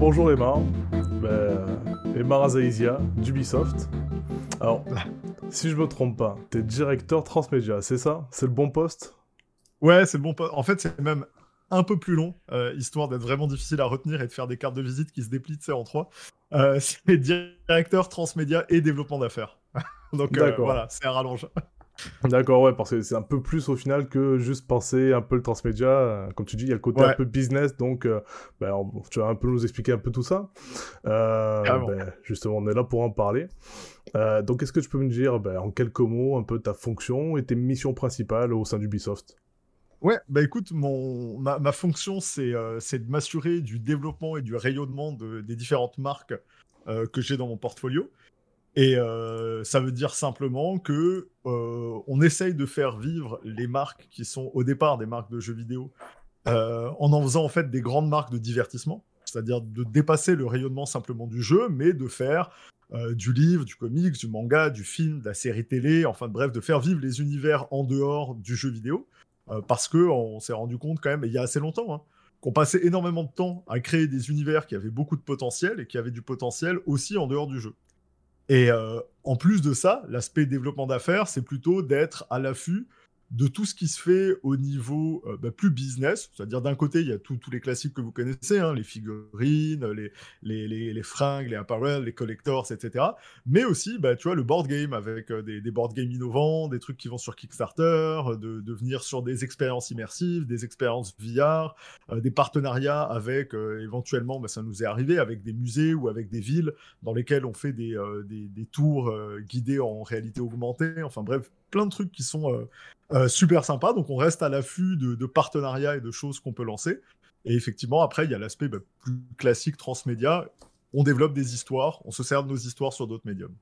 bonjour Emma. Ben, Emma Razaizia, d'Ubisoft. Alors, si je me trompe pas, t'es directeur transmédia, c'est ça? C'est le bon poste? Ouais, c'est le bon poste. En fait, c'est même un peu plus long, euh, histoire d'être vraiment difficile à retenir et de faire des cartes de visite qui se déplient en trois. Euh, c'est directeur transmédia et développement d'affaires. Donc euh, voilà, c'est un rallonge. D'accord, ouais, parce que c'est un peu plus au final que juste penser un peu le transmédia. Comme tu dis, il y a le côté un peu business, donc ben, tu vas un peu nous expliquer un peu tout ça. Ben, justement, on est là pour en parler. donc, est-ce que tu peux me dire ben, en quelques mots un peu ta fonction et tes missions principales au sein d'Ubisoft? Ouais, bah écoute, mon, ma, fonction, euh, c'est de m'assurer du développement et du rayonnement de, des différentes marques euh, que j'ai dans mon portfolio. Et euh, ça veut dire simplement que on essaye de faire vivre les marques qui sont au départ des marques de jeux vidéo en en faisant en fait des grandes marques de divertissement, c'est-à-dire de dépasser le rayonnement simplement du jeu, mais de faire du livre, du comics, du manga, du film, de la série télé, enfin bref, de faire vivre les univers en dehors du jeu vidéo. Euh, parce que on s'est rendu compte quand même, il y a assez longtemps, hein, qu'on passait énormément de temps à créer des univers qui avaient beaucoup de potentiel et qui avaient du potentiel aussi en dehors du jeu. Et euh, en plus de ça, l'aspect développement d'affaires, c'est plutôt d'être à l'affût de tout ce qui se fait au niveau euh, bah, plus business, c'est-à-dire d'un côté, il y a tous les classiques que vous connaissez, hein, les figurines, les, les, les, fringues, les apparels, les collectors, etc. Mais aussi, bah, tu vois, le board game avec euh, des, des, board games innovants, des trucs qui vont sur Kickstarter, de, de venir sur des expériences immersives, des expériences VR, euh, des partenariats avec, éventuellement, bah, ça nous est arrivé, avec des musées ou avec des villes dans lesquelles on fait des, des, des tours guidés en réalité augmentée, enfin bref, plein de trucs qui sont euh, super sympa. Donc on reste à l'affût de, partenariats et de choses qu'on peut lancer. Et effectivement, après, il y a l'aspect bah, plus classique transmédia. On développe des histoires, on se sert de nos histoires sur d'autres médiums.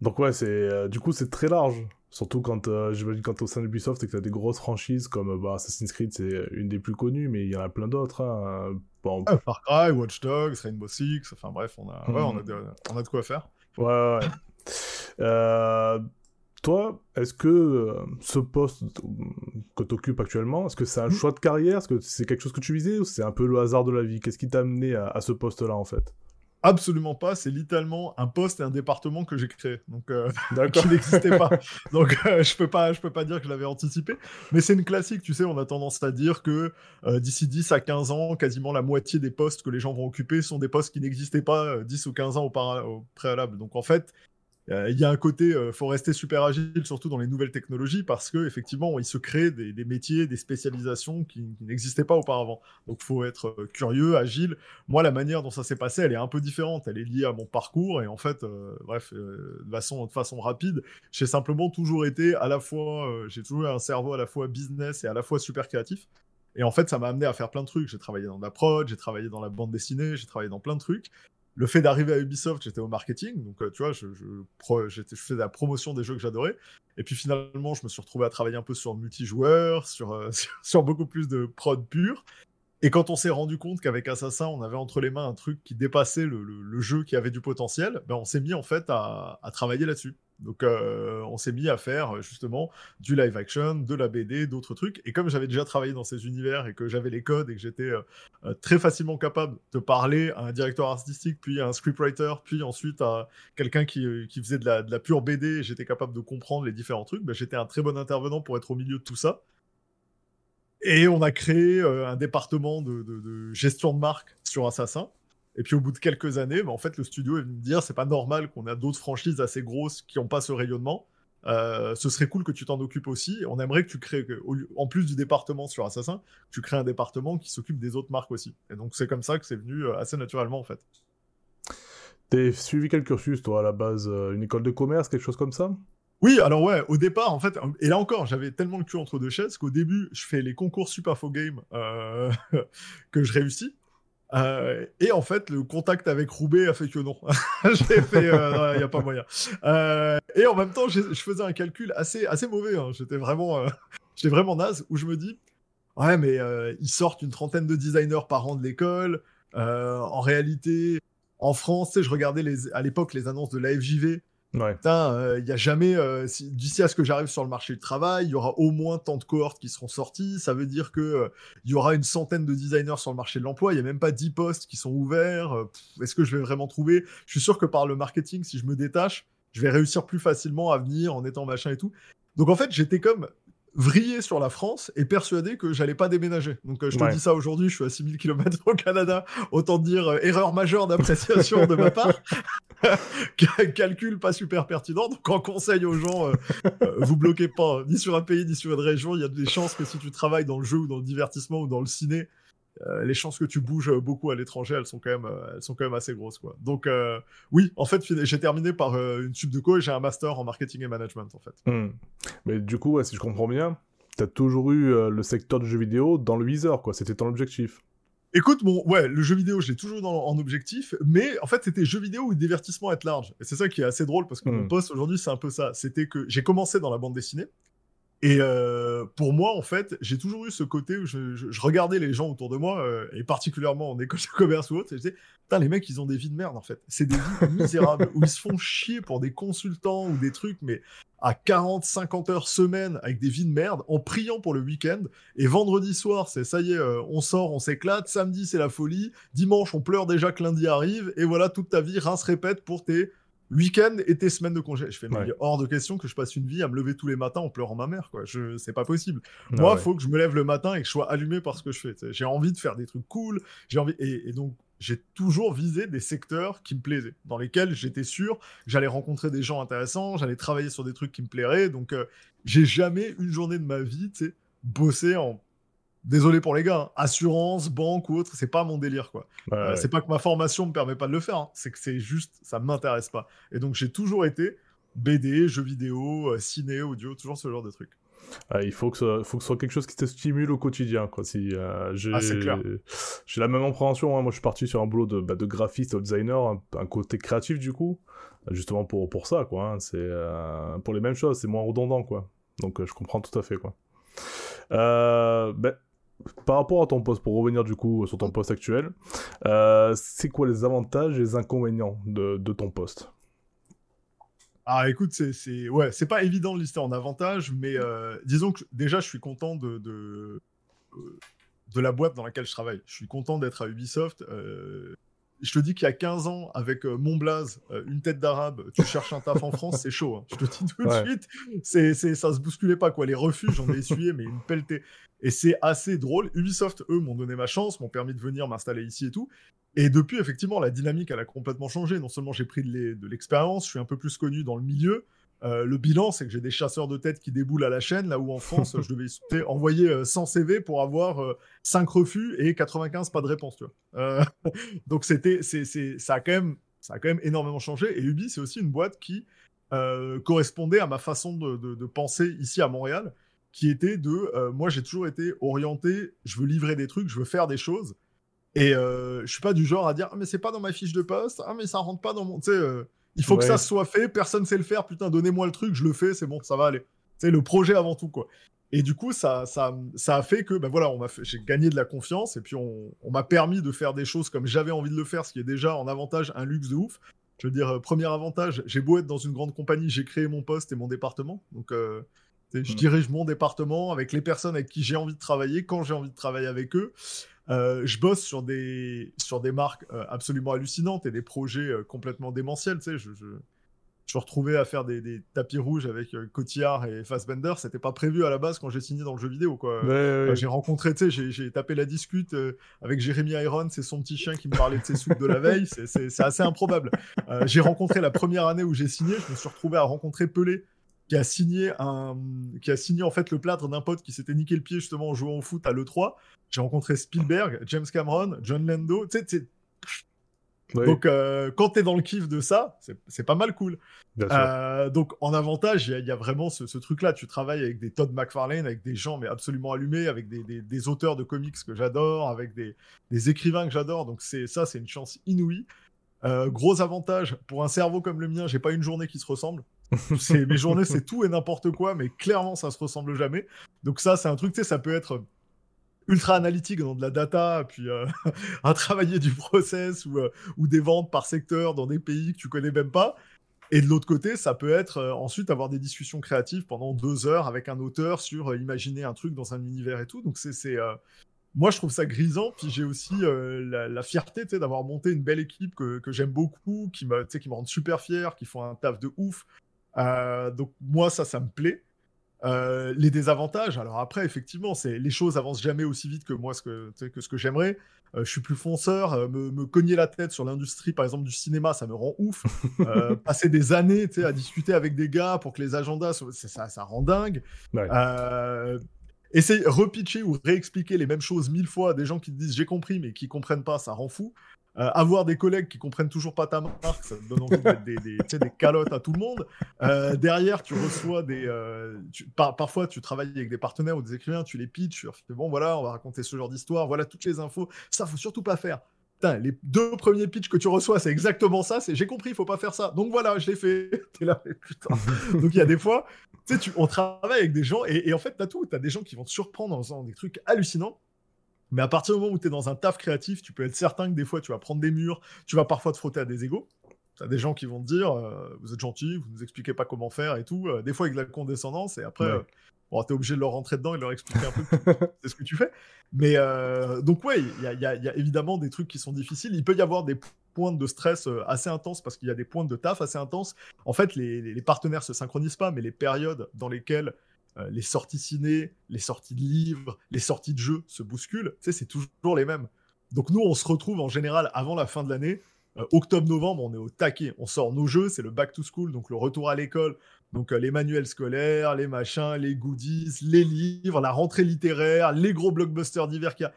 Donc ouais, c'est euh, du coup c'est très large. Surtout quand euh, j'imagine quand au sein d'Ubisoft et que tu as des grosses franchises comme bah, Assassin's Creed, c'est une des plus connues, mais il y en a plein d'autres. Hein. Bon... Far Cry, Watch Dogs, Rainbow Six, enfin bref, on a, ouais, on, a de, on a de quoi faire. Ouais, ouais. Euh, toi, est-ce que euh, ce poste que tu occupes actuellement, est-ce que c'est un mmh. choix de carrière? Est-ce que c'est quelque chose que tu visais ou c'est un peu le hasard de la vie? Qu'est-ce qui t'a amené à, ce poste-là en fait? Absolument pas, c'est littéralement un poste et un département que j'ai créé, donc euh, qui n'existait pas. Donc euh, je peux pas, je peux pas dire que je l'avais anticipé, mais c'est une classique, tu sais, on a tendance à dire que d'ici 10 à 15 ans, quasiment la moitié des postes que les gens vont occuper sont des postes qui n'existaient pas 10 ou 15 ans au, au préalable. Donc en fait, il y a un côté, il euh, faut rester super agile, surtout dans les nouvelles technologies, parce que effectivement, il se crée des, métiers, des spécialisations qui, n'existaient pas auparavant. Donc, faut être euh, curieux, agile. Moi, la manière dont ça s'est passé, elle est un peu différente. Elle est liée à mon parcours et en fait, bref, de façon, de façon rapide, j'ai simplement toujours été à la fois, j'ai toujours eu un cerveau à la fois business et à la fois super créatif. Et en fait, ça m'a amené à faire plein de trucs. J'ai travaillé dans la prod, j'ai travaillé dans la bande dessinée, j'ai travaillé dans plein de trucs le fait d'arriver à Ubisoft, j'étais au marketing, donc euh, tu vois, je, je, je, faisais la promotion des jeux que j'adorais. Et puis finalement, je me suis retrouvé à travailler un peu sur multijoueur, sur, euh, sur, beaucoup plus de prod pure. Et quand on s'est rendu compte qu'avec Assassin, on avait entre les mains un truc qui dépassait le, jeu qui avait du potentiel, ben on s'est mis en fait à travailler là-dessus. Donc euh, on s'est mis à faire justement du live action, de la BD, d'autres trucs. Et comme j'avais déjà travaillé dans ces univers et que j'avais les codes et que j'étais euh, euh, très facilement capable de parler à un directeur artistique, puis à un scriptwriter, puis ensuite à quelqu'un qui, faisait de la, pure BD, j'étais capable de comprendre les différents trucs, ben, j'étais un très bon intervenant pour être au milieu de tout ça. Et on a créé un département de gestion de marque sur Assassin. Et puis au bout de quelques années, bah, en fait, le studio est venu me dire c'est pas normal qu'on ait d'autres franchises assez grosses qui n'ont pas ce rayonnement. Euh, ce serait cool que tu t'en occupes aussi. On aimerait que tu crées, en plus du département sur Assassin, tu crées un département qui s'occupe des autres marques aussi. Et donc c'est comme ça que c'est venu euh, assez naturellement en fait. T'as suivi quel cursus toi à la base euh, Une école de commerce, quelque chose comme ça? Oui, alors ouais, au départ, en fait, et là encore, j'avais tellement le cul entre deux chaises qu'au début, je fais les concours Superfo Game que je réussis. Euh, et en fait, le contact avec Roubaix a fait que non. Fait, euh, il n'y a pas moyen. Euh, et en même temps, je faisais un calcul assez, assez mauvais. Hein. J'étais vraiment, j'étais vraiment naze où je me dis, ouais, mais ils sortent une trentaine de designers par an de l'école. en réalité, en France, je regardais à l'époque les annonces de la Ouais. Il y a jamais, d'ici à ce que j'arrive sur le marché du travail, il y aura au moins tant de cohortes qui seront sorties. Ça veut dire que il y aura une centaine de designers sur le marché de l'emploi. Il y a même pas 10 postes qui sont ouverts. Est-ce que je vais vraiment trouver? Je suis sûr que par le marketing, si je me détache, je vais réussir plus facilement à venir en étant machin et tout. Donc en fait, j'étais comme vrillé sur la France et persuadé que j'allais pas déménager. Donc euh, je te dis ça aujourd'hui, je suis à 6000 km au Canada, autant dire euh, erreur majeure d'appréciation de ma part. Calcul pas super pertinent. Donc en conseil aux gens, euh, vous bloquez pas ni sur un pays ni sur une région. Il y a des chances que si tu travailles dans le jeu ou dans le divertissement ou dans le ciné, euh, les chances que tu bouges beaucoup à l'étranger, elles sont quand même, euh, elles sont quand même assez grosses, quoi. Donc, euh, oui, en fait, j'ai terminé par une sub de co et j'ai un master en marketing et management, en fait. Hmm. Mais du coup, si je comprends bien, tu as toujours eu le secteur du jeu vidéo dans le viseur, quoi. C'était ton objectif. Écoute, bon, ouais, le jeu vidéo, je l'ai toujours dans, en objectif, mais en fait, c'était jeu vidéo ou divertissement être large. Et c'est ça qui est assez drôle parce que mon hmm. poste aujourd'hui, c'est un peu ça. C'était que j'ai commencé dans la bande dessinée. Et euh, pour moi, en fait, j'ai toujours eu ce côté où je, regardais les gens autour de moi, euh, et particulièrement en école de commerce ou autre, et je disais, les mecs, ils ont des vies de merde, en fait. C'est des vies misérables, où ils se font chier pour des consultants ou des trucs, mais à 40, 50 heures semaine, avec des vies de merde, en priant pour le week-end. Et vendredi soir, c'est ça y est, euh, on sort, on s'éclate. Samedi, c'est la folie. Dimanche, on pleure déjà que lundi arrive. Et voilà, toute ta vie, rince répète pour tes week-end et tes semaines de congé. Je fais, mais hors de question que je passe une vie à me lever tous les matins en pleurant ma mère, quoi. Je, c'est pas possible. Moi, il faut que je me lève le matin et que je sois allumé par ce que je fais. J'ai envie de faire des trucs cool. J'ai envie, et, donc, j'ai toujours visé des secteurs qui me plaisaient, dans lesquels j'étais sûr que j'allais rencontrer des gens intéressants, j'allais travailler sur des trucs qui me plairaient. Donc, euh, j'ai jamais une journée de ma vie, tu sais, bossé en désolé pour les gars, hein. assurance, banque ou autre, c'est pas mon délire quoi. Euh, c'est pas que ma formation me permet pas de le faire, hein. c'est que c'est juste, ça m'intéresse pas. Et donc j'ai toujours été BD, jeux vidéo, euh, ciné, audio, toujours ce genre de trucs. il faut que, ce, faut que ce soit quelque chose qui te stimule au quotidien. Quoi. Si, euh, j'ai, ah, j'ai la même appréhension. Hein. Moi, je suis parti sur un boulot de, bah, de graphiste, de designer, un, côté créatif du coup, justement pour, pour ça. Quoi, C'est pour les mêmes choses, c'est moins redondant. Quoi. Donc, je comprends tout à fait. Quoi. Ben, par rapport à ton poste, pour revenir du coup sur ton poste actuel, euh, c'est quoi les avantages et les inconvénients de, ton poste? Ah écoute, c'est ouais, c'est pas évident de lister en avantage, mais euh, disons que déjà je suis content de, de, de la boîte dans laquelle je travaille. Je suis content d'être à Ubisoft. Euh, je te dis qu'il y a 15 ans, avec euh, mon blaze, euh, une tête d'arabe, tu cherches un taf en France, c'est chaud. Hein. Je te dis tout de suite, c'est, c'est, ça se bousculait pas. quoi. Les refus, j'en ai essuyé, mais une pelletée. Et c'est assez drôle. Ubisoft, eux, m'ont donné ma chance, m'ont permis de venir m'installer ici et tout. Et depuis, effectivement, la dynamique, elle a complètement changé. Non seulement j'ai pris de l'expérience, je suis un peu plus connu dans le milieu, euh, le bilan, c'est que j'ai des chasseurs de tête qui déboulent à la chaîne, là où en France, je devais envoyer 100 euh, CV pour avoir 5 euh, refus et 95 pas de réponse. Tu vois. donc c'était, c'est, ça a quand même, ça a quand même énormément changé. Et Ubi, c'est aussi une boîte qui correspondait à ma façon de, penser ici à Montréal, qui était de, moi j'ai toujours été orienté, je veux livrer des trucs, je veux faire des choses. Et je suis pas du genre à dire, ah, mais c'est pas dans ma fiche de poste, ah mais ça rentre pas dans mon, tu sais il faut que ça soit fait, personne sait le faire, putain, donnez-moi le truc, je le fais, c'est bon, ça va aller. C'est le projet avant tout, quoi. Et du coup, ça, ça, ça a fait que, ben voilà, j'ai gagné de la confiance et puis on, m'a permis de faire des choses comme j'avais envie de le faire, ce qui est déjà en avantage un luxe de ouf. Je veux dire, euh, premier avantage, j'ai beau être dans une grande compagnie, j'ai créé mon poste et mon département. Donc, euh, je mm. dirige mon département avec les personnes avec qui j'ai envie de travailler, quand j'ai envie de travailler avec eux. Euh, je bosse sur des, sur des marques euh, absolument hallucinantes et des projets euh, complètement démentiels. Tu sais, je, je, je, me retrouvais à faire des, des tapis rouges avec Cotillard et Fassbender. C'était pas prévu à la base quand j'ai signé dans le jeu vidéo. quoi. J'ai rencontré, tu sais, j'ai tapé la discute avec Jérémy Iron, c'est son petit chien qui me parlait de ses soupes de la veille. C'est assez improbable. j'ai rencontré la première année où j'ai signé, je me suis retrouvé à rencontrer Pelé qui a signé un qui a signé en fait le plâtre d'un pote qui s'était niqué le pied justement en jouant au foot à l'E3. J'ai rencontré Spielberg, James Cameron, John Lando. Tu sais, Donc, euh, quand tu es dans le kiff de ça, c'est pas mal cool. Euh, donc, en avantage, il y, a vraiment ce, truc-là. Tu travailles avec des Todd McFarlane, avec des gens mais absolument allumés, avec des, des, auteurs de comics que j'adore, avec des, des, écrivains que j'adore. Donc, c'est ça, c'est une chance inouïe. Euh, gros avantage, pour un cerveau comme le mien, j'ai pas une journée qui se ressemble mes journées, c'est tout et n'importe quoi, mais clairement, ça se ressemble jamais. Donc ça, c'est un truc, tu sais, ça peut être ultra analytique dans de la data, puis euh, à travailler du process ou, euh, ou des ventes par secteur dans des pays que tu connais même pas. Et de l'autre côté, ça peut être ensuite avoir des discussions créatives pendant deux heures avec un auteur sur imaginer un truc dans un univers et tout. Donc c'est moi, je trouve ça grisant. Puis j'ai aussi euh, la, fierté d'avoir monté une belle équipe que, j'aime beaucoup, qui me, qui me rendent super fier, qui font un taf de ouf. Euh, donc, moi, ça, ça me plaît. Euh, les désavantages, alors après, effectivement, c'est les choses avancent jamais aussi vite que moi, ce que, que ce que j'aimerais. je suis plus fonceur, me, cogner la tête sur l'industrie, par exemple, du cinéma, ça me rend ouf. passer des années à discuter avec des gars pour que les agendas, ça, ça rend dingue. Ouais essayer repitcher ou réexpliquer les mêmes choses mille fois à des gens qui te disent j'ai compris mais qui comprennent pas, ça rend fou. Euh, avoir des collègues qui comprennent toujours pas ta marque, ça te donne envie des, calottes à tout le monde. Euh, derrière, tu reçois des. Euh, parfois, tu travailles avec des partenaires ou des écrivains, tu les pitches, tu fais bon, voilà, on va raconter ce genre d'histoire, voilà toutes les infos. Ça, faut surtout pas faire les deux premiers pitchs que tu reçois, c'est exactement ça. C'est j'ai compris, il faut pas faire ça. Donc voilà, je l'ai fait. Donc il y a des fois, tu sais, on travaille avec des gens et, en fait, t'as tout. T'as des gens qui vont te surprendre en faisant des trucs hallucinants. Mais à partir du moment où tu es dans un taf créatif, tu peux être certain que des fois, tu vas prendre des murs, tu vas parfois te frotter à des égaux. T'as des gens qui vont te dire, euh, vous êtes gentil, vous nous expliquez pas comment faire et tout. Euh, des fois avec la condescendance et après, euh, Bon, t'es obligé de leur rentrer dedans et de leur expliquer un peu c'est ce que tu fais. Mais donc, ouais, il y, a, évidemment des trucs qui sont difficiles. Il peut y avoir des pointes de stress assez intenses parce qu'il y a des pointes de taf assez intenses. En fait, les, les, partenaires se synchronisent pas, mais les périodes dans lesquelles euh, les sorties ciné, les sorties de livres, les sorties de jeux se bousculent, tu sais, c'est toujours les mêmes. Donc, nous, on se retrouve en général avant la fin de l'année. Octobre-novembre, on est au taquet. On sort nos jeux, c'est le back to school, donc le retour à l'école. Donc euh, les manuels scolaires, les machins, les goodies, les livres, la rentrée littéraire, les gros blockbusters d'hiver qu'il y a.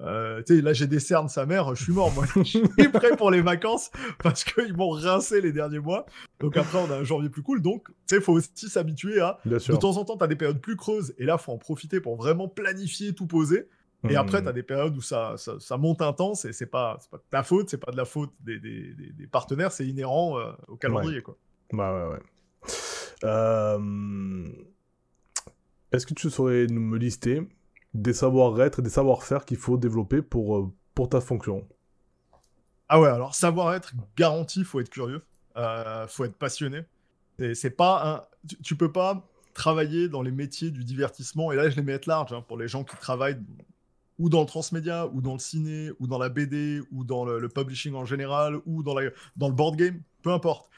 Euh, là, j'ai des cernes, sa mère, je suis mort, moi. je suis prêt pour les vacances parce qu'ils m'ont rincé les derniers mois. Donc après, on a un janvier plus cool. Donc, tu sais, il faut aussi s'habituer à. de temps en temps, tu as des périodes plus creuses et là, faut en profiter pour vraiment planifier, tout poser. Et mmh. après, tu as des périodes où ça, ça, monte intense et c'est pas, pas de ta faute, c'est pas de la faute des, des, des, partenaires, c'est inhérent euh, au calendrier, quoi. Bah ouais, ouais. Euh, est-ce que tu saurais nous me lister des savoir-être et des savoir-faire qu'il faut développer pour, euh, pour ta fonction Ah ouais, alors savoir-être garanti, faut être curieux, euh, faut être passionné. C'est pas un... tu, peux pas travailler dans les métiers du divertissement, et là je les mets à large, hein, pour les gens qui travaillent ou dans le transmédia, ou dans le ciné, ou dans la BD, ou dans le, publishing en général, ou dans, la, dans le board game, peu importe.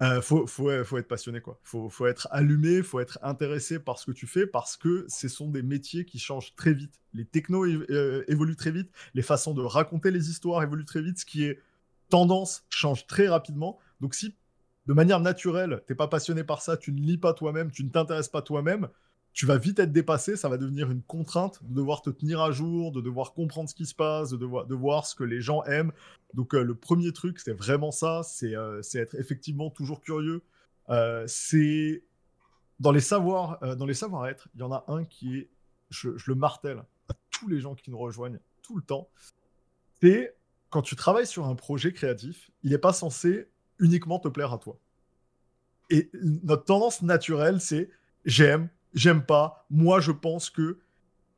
Euh, faut, faut, être passionné, quoi. Faut, faut être allumé, faut être intéressé par ce que tu fais parce que ce sont des métiers qui changent très vite. Les technos euh, évoluent très vite, les façons de raconter les histoires évoluent très vite, ce qui est tendance change très rapidement. Donc si de manière naturelle, t'es pas passionné par ça, tu ne lis pas toi-même, tu ne t'intéresses pas toi-même, tu vas vite être dépassé, ça va devenir une contrainte de devoir te tenir à jour, de devoir comprendre ce qui se passe, de, devoir, de voir ce que les gens aiment. Donc euh, le premier truc, c'est vraiment ça, c'est euh, être effectivement toujours curieux. Euh, c'est dans les savoirs, dans les savoir-être, il y en a un qui est, je, je, le martèle à tous les gens qui nous rejoignent tout le temps. C'est quand tu travailles sur un projet créatif, il n'est pas censé uniquement te plaire à toi. Et notre tendance naturelle, c'est j'aime, j'aime pas, moi je pense que.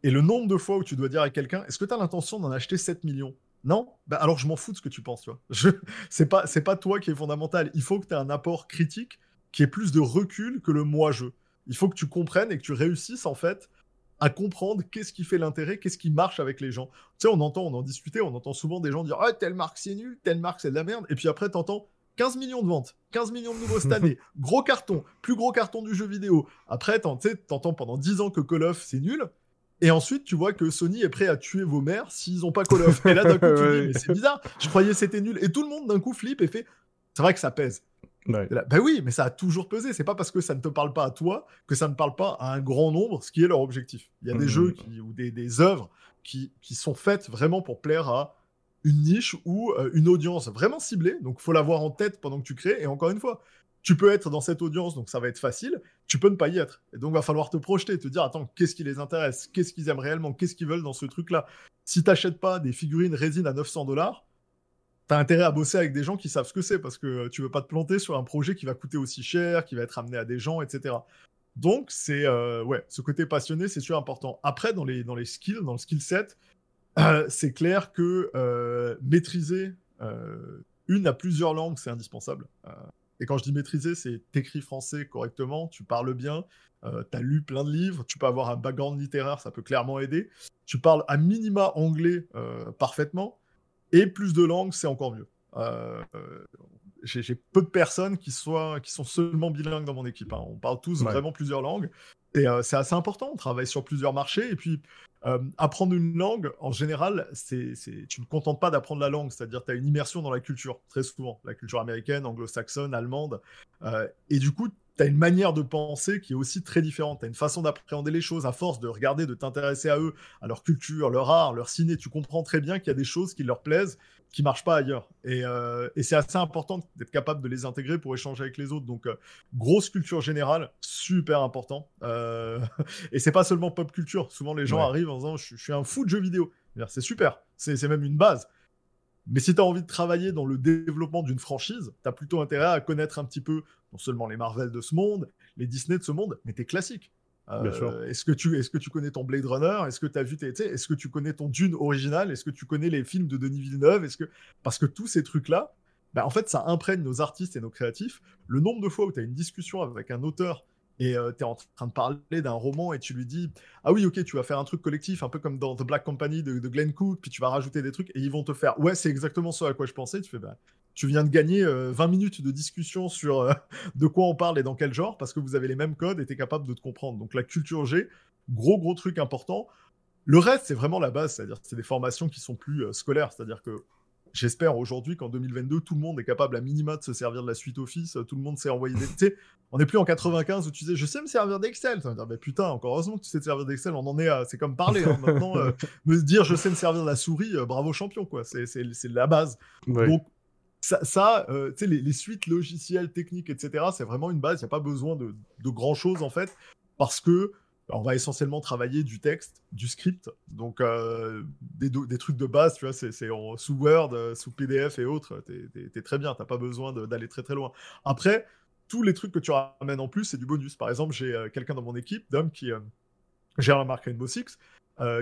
Et le nombre de fois où tu dois dire à quelqu'un, est-ce que tu as l'intention d'en acheter 7 millions? Non? Bah Alors je m'en fous de ce que tu penses, tu vois. C'est pas, pas toi qui est fondamental. Il faut que tu aies un apport critique qui ait plus de recul que le moi-je. Il faut que tu comprennes et que tu réussisses en fait à comprendre qu'est-ce qui fait l'intérêt, qu'est-ce qui marche avec les gens. Tu sais, on entend, on en discutait, on entend souvent des gens dire Ah, telle marque c'est nul, telle marque c'est de la merde. Et puis après, t'entends 15 millions de ventes, 15 millions de nouveaux cette année, gros carton, plus gros carton du jeu vidéo. Après, t'entends pendant 10 ans que Call of c'est nul, et ensuite tu vois que Sony est prêt à tuer vos mères s'ils ont pas Call of. Et là d'un coup tu dis, mais c'est bizarre, je croyais c'était nul. Et tout le monde d'un coup flippe et fait, c'est vrai que ça pèse. ben oui, mais ça a toujours pesé. C'est pas parce que ça ne te parle pas à toi que ça ne parle pas à un grand nombre, ce qui est leur objectif. Il y a des mmh. jeux ou des, des œuvres qui, qui sont faites vraiment pour plaire à une niche ou euh, une audience vraiment ciblée. Donc, faut l'avoir en tête pendant que tu crées. Et encore une fois, tu peux être dans cette audience, donc ça va être facile. Tu peux ne pas y être. Et donc, va falloir te projeter, te dire, attends, qu'est-ce qui les intéresse? Qu'est-ce qu'ils aiment réellement? Qu'est-ce qu'ils veulent dans ce truc-là? Si t'achètes pas des figurines résine à 900 dollars, t'as intérêt à bosser avec des gens qui savent ce que c'est parce que tu veux pas te planter sur un projet qui va coûter aussi cher, qui va être amené à des gens, etc. Donc, c'est, euh, ouais, ce côté passionné, c'est super important. Après, dans les, dans les skills, dans le skill set, euh, c'est clair que euh, maîtriser euh, une à plusieurs langues, c'est indispensable. Et quand je dis maîtriser, c'est t'écris français correctement, tu parles bien, tu as lu plein de livres, tu peux avoir un background littéraire, ça peut clairement aider. Tu parles à minima anglais parfaitement, et plus de langues, c'est encore mieux. J'ai peu de personnes qui, soient, qui sont seulement bilingues dans mon équipe. Hein. On parle tous vraiment plusieurs langues. Et c'est assez important. On travaille sur plusieurs marchés. Et puis, apprendre une langue, en général, c'est, tu ne te contentes pas d'apprendre la langue. C'est-à-dire, tu as une immersion dans la culture, très souvent. La culture américaine, anglo-saxonne, allemande. et du coup, tu as une manière de penser qui est aussi très différente. Tu as une façon d'appréhender les choses à force de regarder, de t'intéresser à eux, à leur culture, leur art, leur ciné. Tu comprends très bien qu'il y a des choses qui leur plaisent, qui marchent pas ailleurs. Et, euh, c'est assez important d'être capable de les intégrer pour échanger avec les autres. Donc, euh, grosse culture générale, super important. Euh... et c'est pas seulement pop culture. Souvent, les gens arrivent en disant je, suis un fou de jeux vidéo. C'est super. C'est même une base. Mais si tu as envie de travailler dans le développement d'une franchise, tu as plutôt intérêt à connaître un petit peu non seulement les Marvel de ce monde, les Disney de ce monde, mais tes classiques. Euh, est-ce que tu est-ce que tu connais ton Blade Runner? Est-ce que tu as vu tes est-ce que tu connais ton Dune original? Est-ce que tu connais les films de Denis Villeneuve? Est-ce que parce que tous ces trucs là, bah, en fait ça imprègne nos artistes et nos créatifs. Le nombre de fois où tu as une discussion avec un auteur et euh, tu es en train de parler d'un roman et tu lui dis Ah oui, ok, tu vas faire un truc collectif, un peu comme dans The Black Company de, de Glenn Cook, puis tu vas rajouter des trucs et ils vont te faire Ouais, c'est exactement ça à quoi je pensais. Tu fais bah, Tu viens de gagner 20 euh, minutes de discussion sur euh, de quoi on parle et dans quel genre parce que vous avez les mêmes codes et tu es capable de te comprendre. Donc la culture G, gros, gros truc important. Le reste, c'est vraiment la base, c'est-à-dire c'est des formations qui sont plus scolaires, c'est-à-dire que J'espère aujourd'hui qu'en 2022, tout le monde est capable à minima de se servir de la suite Office, tout le monde sait envoyer des. tu on n'est plus en 95 où tu disais je sais me servir d'Excel. Ça dire, mais putain, encore heureusement que tu sais te servir d'Excel, on en est à. C'est comme parler. Hein. Maintenant, euh, me dire je sais me servir de la souris, euh, bravo champion, quoi. C'est la base. Donc, ça, euh, tu sais, les, suites logicielles, techniques, etc., c'est vraiment une base. Il n'y a pas besoin de, de grand chose, en fait, parce que on va essentiellement travailler du texte, du script, donc euh, des, trucs de base, tu vois, c'est sous Word, euh, sous PDF et autres, t'es es, très bien, t'as pas besoin d'aller très très loin. Après, tous les trucs que tu ramènes en plus, c'est du bonus. Par exemple, j'ai euh, quelqu'un dans mon équipe, Dom, qui gère la marque Rainbow Six,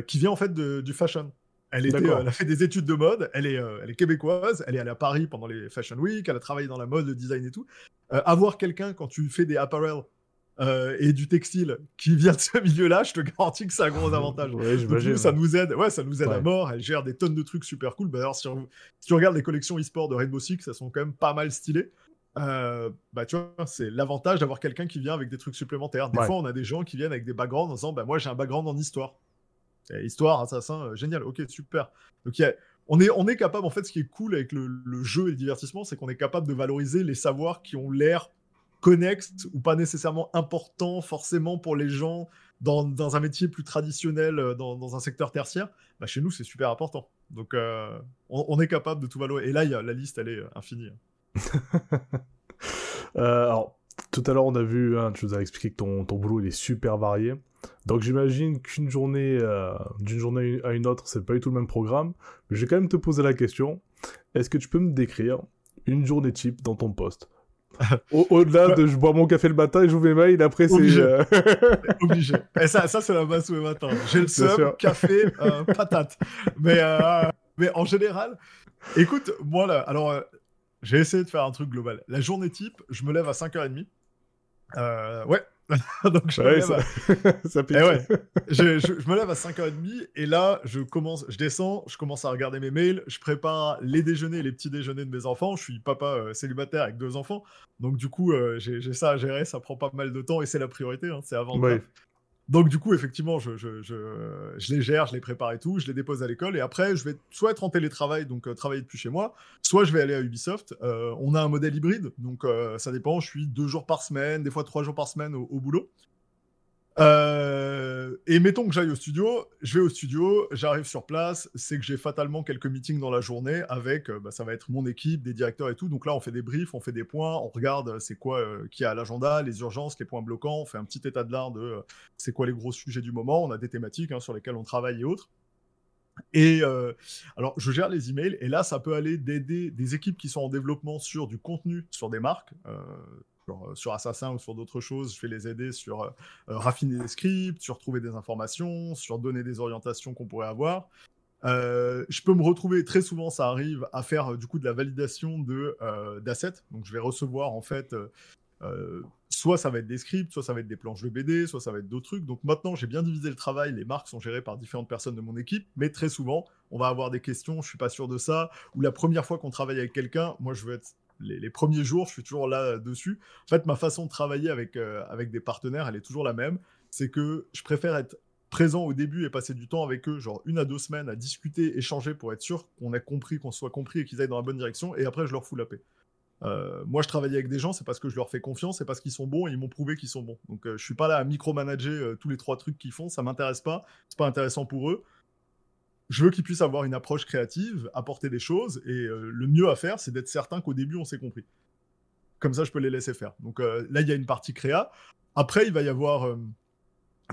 qui vient en fait du fashion. Elle, était, elle, a fait des études de mode, elle est, elle est québécoise, elle est allée à Paris pendant les Fashion Week, elle a travaillé dans la mode, le design et tout. avoir quelqu'un, quand tu fais des apparel, euh, et du textile qui vient de ce milieu-là, je te garantis que c'est un gros avantage. ouais, ça nous aide, ouais, ça nous aide à mort. Elle gère des tonnes de trucs super cool. Bah, si, tu regardes les collections e-sport de Rainbow Six, elles sont quand même pas mal stylées. Euh, bah tu vois, c'est l'avantage d'avoir quelqu'un qui vient avec des trucs supplémentaires. Des fois, on a des gens qui viennent avec des backgrounds en disant, bah moi j'ai un background en histoire. histoire, assassin, euh, génial, ok, super. Donc on est, on est capable, en fait, ce qui est cool avec le, le jeu et le divertissement, c'est qu'on est capable de valoriser les savoirs qui ont l'air connexe ou pas nécessairement important forcément pour les gens dans, un métier plus traditionnel, euh, dans, un secteur tertiaire, bah chez nous, c'est super important. Donc, euh, on, est capable de tout valoriser. Et là, y a, la liste, elle est euh, infinie. alors, tout à l'heure, on a vu, hein, tu nous as expliqué que ton, ton boulot, il est super varié. Donc, j'imagine qu'une journée, d'une journée à une autre, c'est pas du tout le même programme. Mais je vais quand même te poser la question. Est-ce que tu peux me décrire une journée type dans ton poste? au-delà de je bois mon café le matin et j'ouvre mes mails, après c'est. Obligé. Euh, Obligé. Et ça, ça c'est la base tous les matins. J'ai le seum, café, euh, patate. Mais, euh, mais en général, écoute, moi là, alors j'ai essayé de faire un truc global. La journée type, je me lève à 5h30. ouais, Donc je me lève à... Eh je, me lève à 5h30 et là je commence, je descends, je commence à regarder mes mails, je prépare les déjeuners, les petits déjeuners de mes enfants. Je suis papa euh, célibataire avec deux enfants, donc du coup euh, j'ai ça à gérer, ça prend pas mal de temps et c'est la priorité, hein, c'est avant. Ouais. Donc du coup, effectivement, je, les gère, je les prépare et tout, je les dépose à l'école et après, je vais soit être en télétravail, donc euh, travailler depuis chez moi, soit je vais aller à Ubisoft. Euh, on a un modèle hybride, donc euh, ça dépend. Je suis deux jours par semaine, des fois trois jours par semaine au boulot. Euh, et mettons que j'aille au studio, je vais au studio, j'arrive sur place, c'est que j'ai fatalement quelques meetings dans la journée avec, euh, bah, ça va être mon équipe, des directeurs et tout. Donc là, on fait des briefs, on fait des points, on regarde euh, c'est quoi qui a à l'agenda, les urgences, les points bloquants, on fait un petit état de l'art de c'est quoi les gros sujets du moment. On a des thématiques hein, sur lesquelles on travaille et autres. Et alors, je gère les emails, et là, ça peut aller d'aider des équipes qui sont en développement sur du contenu, sur des marques. Sur Assassin ou sur d'autres choses, je vais les aider sur euh, euh, raffiner des scripts, sur trouver des informations, sur donner des orientations qu'on pourrait avoir. je peux me retrouver très souvent, ça arrive à faire du coup de la validation de d'assets. Donc je vais recevoir en fait soit ça va être des scripts, soit ça va être des planches de BD, soit ça va être d'autres trucs. Donc maintenant, j'ai bien divisé le travail. Les marques sont gérées par différentes personnes de mon équipe, mais très souvent, on va avoir des questions. Je suis pas sûr de ça. Ou la première fois qu'on travaille avec quelqu'un, moi, je veux être les, premiers jours, je suis toujours là dessus. En fait, ma façon de travailler avec euh, avec des partenaires, elle est toujours la même. C'est que je préfère être présent au début et passer du temps avec eux, genre une à deux semaines à discuter, échanger pour être sûr qu'on a compris, qu'on soit compris et qu'ils aillent dans la bonne direction. Et après, je leur fous la paix. Euh, moi, je travaille avec des gens, c'est parce que je leur fais confiance, c'est parce qu'ils sont bons et ils m'ont prouvé qu'ils sont bons. Donc, euh, je suis pas là à micromanager euh, tous les trois trucs qu'ils font, ça m'intéresse pas, c'est pas intéressant pour eux. Je veux qu'ils puissent avoir une approche créative, apporter des choses, et le mieux à faire, c'est d'être certain qu'au début, on s'est compris. Comme ça, je peux les laisser faire. Donc là, il y a une partie créa. Après, il va y avoir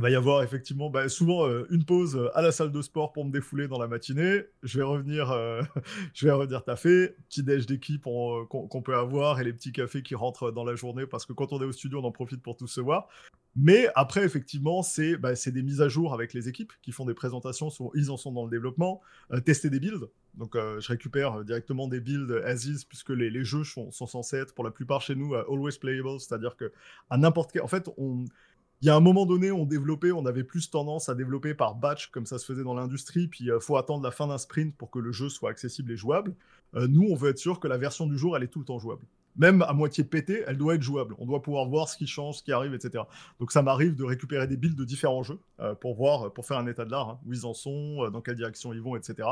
avoir effectivement bah, souvent euh, une pause euh, à la salle de sport pour me défouler dans la matinée. Je vais revenir, euh, je vais revenir taffer, petit déj d'équipe qu'on peut avoir et les petits cafés qui rentrent dans la journée parce que quand on est au studio, on en profite pour tous se voir. Mais après, effectivement, c'est bah, des mises à jour avec les équipes qui font des présentations. ils en sont dans le développement, tester des builds. Donc, je récupère directement des builds as is puisque les, jeux sont, censés être pour la plupart chez nous always playable, c'est-à-dire que à n'importe quel, en fait, on il y a un moment donné, on développait, on avait plus tendance à développer par batch, comme ça se faisait dans l'industrie, puis il euh, faut attendre la fin d'un sprint pour que le jeu soit accessible et jouable. Euh, nous, on veut être sûr que la version du jour, elle est tout le temps jouable. Même à moitié pétée, elle doit être jouable. On doit pouvoir voir ce qui change, ce qui arrive, etc. Donc ça m'arrive de récupérer des builds de différents jeux euh, pour voir, pour faire un état de l'art, hein, où ils en sont, dans quelle direction ils vont, etc.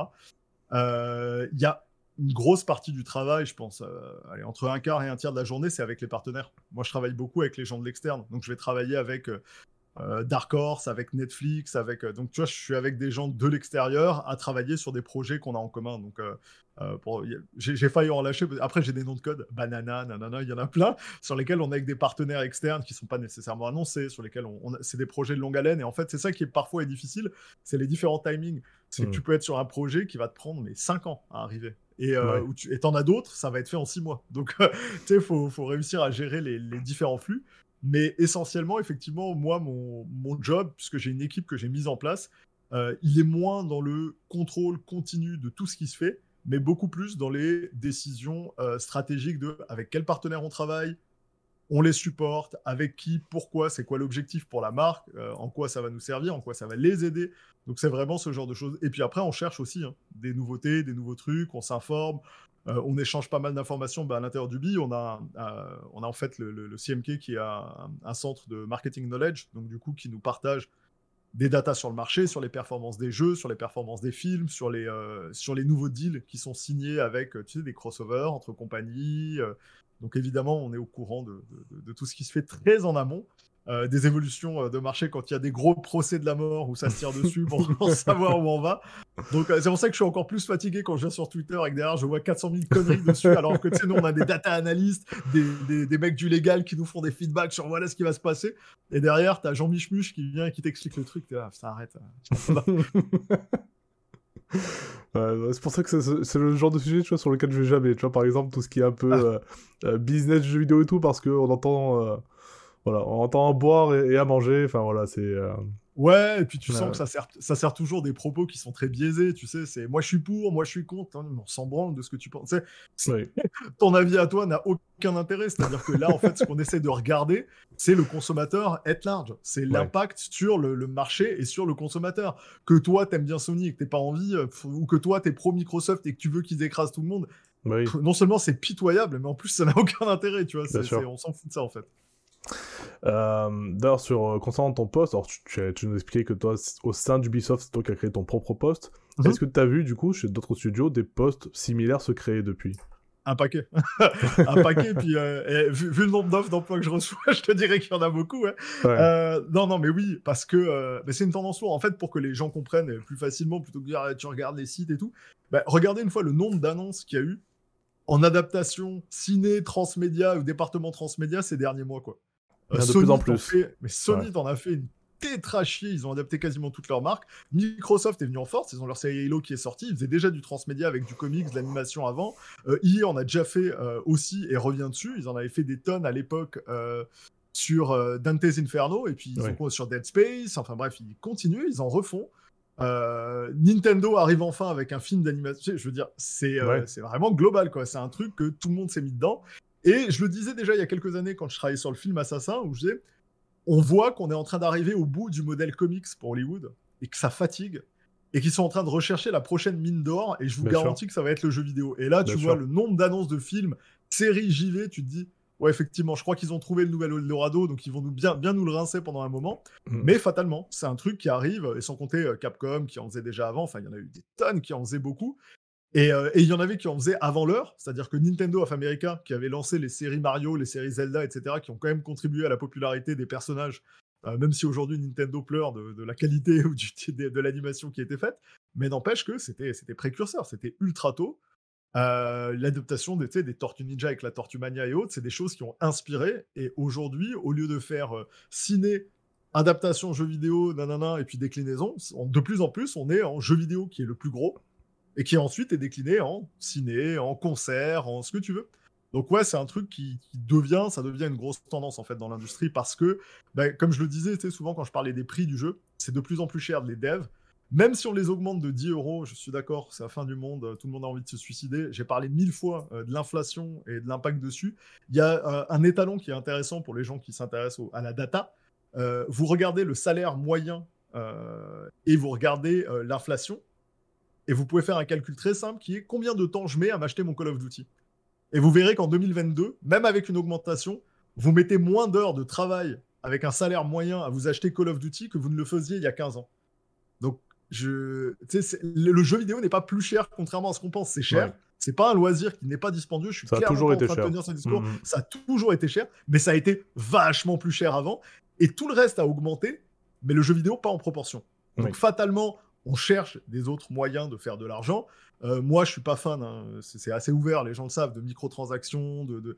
Il y a une grosse partie du travail, je pense, euh, entre un quart et un tiers de la journée, c'est avec les partenaires. Moi, je travaille beaucoup avec les gens de l'externe. Donc, je vais travailler avec euh, euh, Dark Horse, avec Netflix, avec. donc, tu vois, je suis avec des gens de l'extérieur à travailler sur des projets qu'on a en commun. Donc, j'ai failli en lâcher. Après, j'ai des noms de code, Banana, nanana, il y en a plein, sur lesquels on est avec des partenaires externes qui sont pas nécessairement annoncés, sur lesquels on, c'est des projets de longue haleine. Et en fait, c'est ça qui est parfois difficile, c'est les différents timings. C'est que hmm. tu peux être sur un projet qui va te prendre mais 5 ans à arriver. Et euh, tu en as d'autres, ça va être fait en six mois. Donc, tu sais, il faut, faut, réussir à gérer les, différents flux. Mais essentiellement, effectivement, moi, mon, mon job, puisque j'ai une équipe que j'ai mise en place, euh, il est moins dans le contrôle continu de tout ce qui se fait, mais beaucoup plus dans les décisions euh, stratégiques de avec quel partenaire on travaille, on les supporte, avec qui, pourquoi, c'est quoi l'objectif pour la marque, euh, en quoi ça va nous servir, en quoi ça va les aider. Donc c'est vraiment ce genre de choses. Et puis après, on cherche aussi hein, des nouveautés, des nouveaux trucs, on s'informe, euh, on échange pas mal d'informations bah, à l'intérieur du BI. On a, on a en fait le, CMK qui est un, centre de marketing knowledge, donc du coup qui nous partage des datas sur le marché, sur les performances des jeux, sur les performances des films, sur les, sur les nouveaux deals qui sont signés avec tu sais, des crossovers entre compagnies, donc évidemment, on est au courant de, tout ce qui se fait très en amont. Euh, des évolutions euh, de marché quand il y a des gros procès de la mort où ça se tire dessus pour, savoir où on va. Donc euh, c'est pour ça que je suis encore plus fatigué quand je viens sur Twitter et que derrière je vois 400 000 conneries dessus alors que tu sais nous on a des data analystes, des, mecs du légal qui nous font des feedbacks sur voilà ce qui va se passer et derrière tu as Jean Michmuche qui vient et qui t'explique le truc, là, ça arrête. c'est pour ça que c'est le genre de sujet tu vois, sur lequel je vais jamais. Tu vois, par exemple, tout ce qui est un peu ah. euh, business, jeux vidéo et tout, parce qu'on entend, voilà, on entend à boire et, à manger. Enfin, voilà, c'est. Ouais, et puis tu sens que ça sert, ça sert toujours des propos qui sont très biaisés, tu sais, c'est moi je suis pour, moi je suis contre, hein, on s'en branle de ce que tu penses. Ton avis à toi n'a aucun intérêt, c'est-à-dire que là, en fait, ce qu'on essaie de regarder, c'est le consommateur at large, c'est l'impact sur le, marché et sur le consommateur. Que toi, t'aimes bien Sony et que t'es pas envie, euh, ou que toi, t'es pro Microsoft et que tu veux qu'ils écrasent tout le monde, non seulement c'est pitoyable, mais en plus, ça n'a aucun intérêt, tu vois, on s'en fout de ça, en fait. Euh, D'ailleurs, sur euh, concernant ton poste, alors tu, tu, nous expliquais que toi, au sein d'Ubisoft, c'est toi qui as créé ton propre poste. Mhm. Est-ce que tu as vu, du coup, chez d'autres studios, des postes similaires se créer depuis? Un paquet. un paquet, puis euh, vu, le nombre d'offres d'emploi que je reçois, je te dirais qu'il y en a beaucoup. Hein. Euh, non, non, mais oui, parce que c'est une tendance lourde. En fait, pour que les gens comprennent plus facilement, plutôt que de dire ah, tu regardes les sites et tout, bah, regardez une fois le nombre d'annonces qu'il y a eu en adaptation ciné, transmédia ou département transmédia ces derniers mois. quoi. Euh, de plus en plus. mais Sony en a fait une tétrachier, ils ont adapté quasiment toutes leurs marques. Microsoft est venu en force, ils ont leur série Halo qui est sortie, ils faisaient déjà du transmédia avec du comics, de l'animation avant. Euh, EA en a déjà fait euh, aussi et revient dessus, ils en avaient fait des tonnes à l'époque euh, sur Dante's Inferno et puis ils sont sur Dead Space, enfin bref, ils continuent, ils en refont. Nintendo arrive enfin avec un film d'animation. Je veux dire, c'est c'est vraiment global, quoi. C'est un truc que tout le monde s'est mis dedans. Et je le disais déjà il y a quelques années quand je travaillais sur le film Assassin, où je disais, on voit qu'on est en train d'arriver au bout du modèle comics pour Hollywood et que ça fatigue et qu'ils sont en train de rechercher la prochaine mine d'or et je vous garantis que ça va être le jeu vidéo. Et là, tu vois le nombre d'annonces de films, séries, JV, tu te dis, ouais, effectivement, je crois qu'ils ont trouvé le nouvel Eldorado, donc ils vont nous bien, bien nous le rincer pendant un moment. Mm. Mais fatalement, c'est un truc qui arrive, et sans compter euh, Capcom qui en faisait déjà avant, enfin, il y en a eu des tonnes qui en faisaient beaucoup. Euh, et il y en avait qui en faisaient avant l'heure, c'est-à-dire que Nintendo of America, qui avait lancé les séries Mario, les séries Zelda, etc., qui ont quand même contribué à la popularité des personnages, euh, même si aujourd'hui Nintendo pleure de, la qualité ou de, l'animation qui été faite, mais n'empêche que c'était précurseur, c'était ultra tôt. Euh, l'adaptation des, des Tortues Ninja avec la Tortue Mania et autres, c'est des choses qui ont inspiré. Et aujourd'hui, au lieu de faire ciné, adaptation jeu vidéo, nanana, et puis déclinaison, de plus en plus, on est en jeu vidéo qui est le plus gros et qui ensuite est décliné en ciné, en concert, en ce que tu veux. Donc ouais, c'est un truc qui, devient, ça devient une grosse tendance en fait dans l'industrie parce que, ben, comme je le disais, souvent quand je parlais des prix du jeu, c'est de plus en plus cher les devs. Même si on les augmente de 10 euros, je suis d'accord, c'est la fin du monde, tout le monde a envie de se suicider. J'ai parlé mille fois euh, de l'inflation et de l'impact dessus. Il y a euh, un étalon qui est intéressant pour les gens qui s'intéressent à la data. Euh, vous regardez le salaire moyen et vous regardez l'inflation et vous pouvez faire un calcul très simple qui est combien de temps je mets à m'acheter mon Call of Duty. Et vous verrez qu'en 2022, même avec une augmentation, vous mettez moins d'heures de travail avec un salaire moyen à vous acheter Call of Duty que vous ne le faisiez il y a 15 ans. Donc, je, le, jeu vidéo n'est pas plus cher contrairement à ce qu'on pense. C'est cher. C'est pas un loisir qui n'est pas dispendieux. Je suis ça a toujours été cher. tenir ce discours. Mm-hmm. Ça a toujours été cher, mais ça a été vachement plus cher avant. Et tout le reste a augmenté, mais le jeu vidéo pas en proportion. Donc fatalement, on cherche des autres moyens de faire de l'argent. Euh, moi, je suis pas fan, hein. c'est assez ouvert, les gens le savent, de microtransactions, de, de